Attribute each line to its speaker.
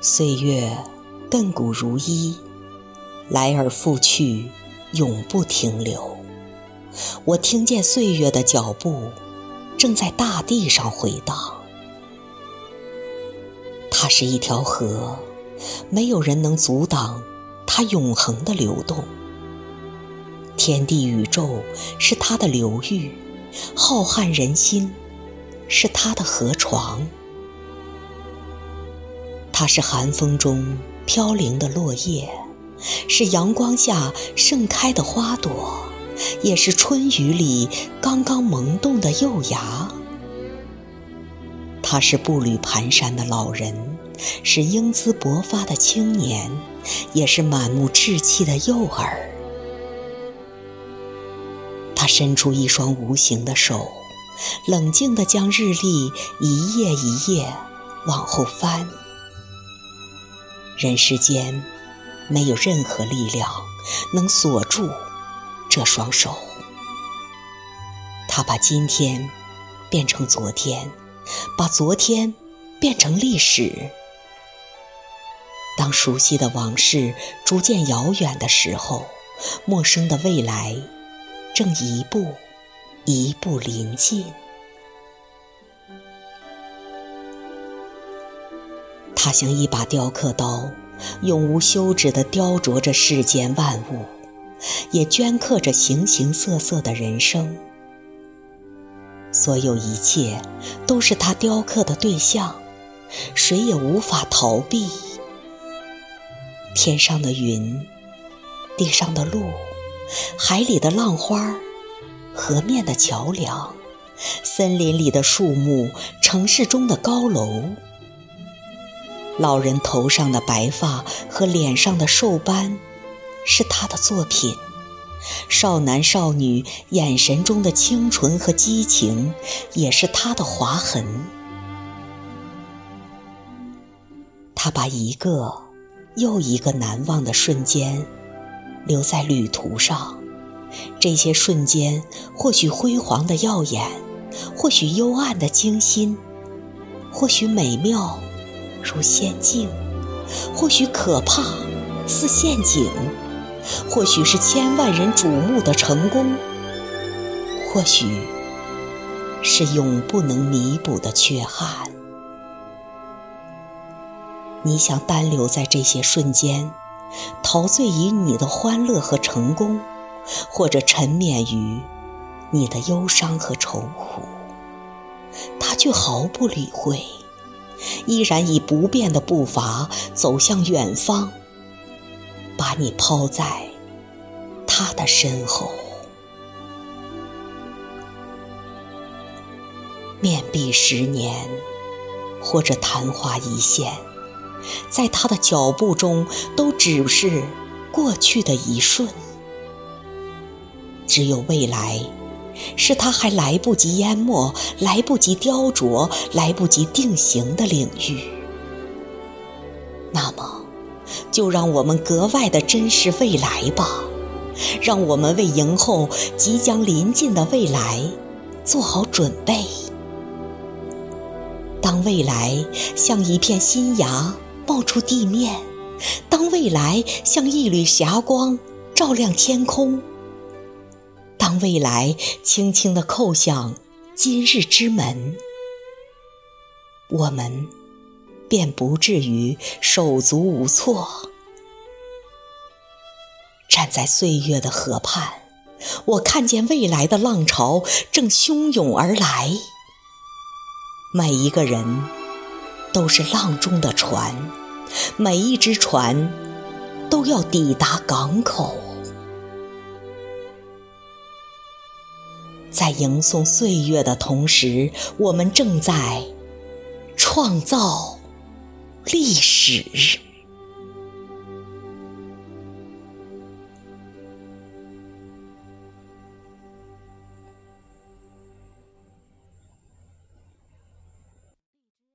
Speaker 1: 岁月亘古如一，来而复去，永不停留。我听见岁月的脚步，正在大地上回荡。它是一条河，没有人能阻挡它永恒的流动。天地宇宙是它的流域，浩瀚人心是它的河床。它是寒风中飘零的落叶，是阳光下盛开的花朵。也是春雨里刚刚萌动的幼芽。他是步履蹒跚的老人，是英姿勃发的青年，也是满目稚气的幼儿。他伸出一双无形的手，冷静地将日历一页一页往后翻。人世间没有任何力量能锁住。这双手，他把今天变成昨天，把昨天变成历史。当熟悉的往事逐渐遥远的时候，陌生的未来正一步一步临近。他像一把雕刻刀，永无休止地雕琢着世间万物。也镌刻着形形色色的人生，所有一切都是他雕刻的对象，谁也无法逃避。天上的云，地上的路，海里的浪花，河面的桥梁，森林里的树木，城市中的高楼，老人头上的白发和脸上的瘦斑。是他的作品，少男少女眼神中的清纯和激情，也是他的划痕。他把一个又一个难忘的瞬间留在旅途上，这些瞬间或许辉煌的耀眼，或许幽暗的惊心，或许美妙如仙境，或许可怕似陷阱。或许是千万人瞩目的成功，或许是永不能弥补的缺憾。你想单留在这些瞬间，陶醉于你的欢乐和成功，或者沉湎于你的忧伤和愁苦，他却毫不理会，依然以不变的步伐走向远方。把你抛在他的身后，面壁十年，或者昙花一现，在他的脚步中，都只是过去的一瞬。只有未来，是他还来不及淹没、来不及雕琢、来不及定型的领域。那么。就让我们格外的珍视未来吧，让我们为迎候即将临近的未来做好准备。当未来像一片新芽冒出地面，当未来像一缕霞光照亮天空，当未来轻轻地叩响今日之门，我们。便不至于手足无措。站在岁月的河畔，我看见未来的浪潮正汹涌而来。每一个人都是浪中的船，每一只船都要抵达港口。在迎送岁月的同时，我们正在创造。历史。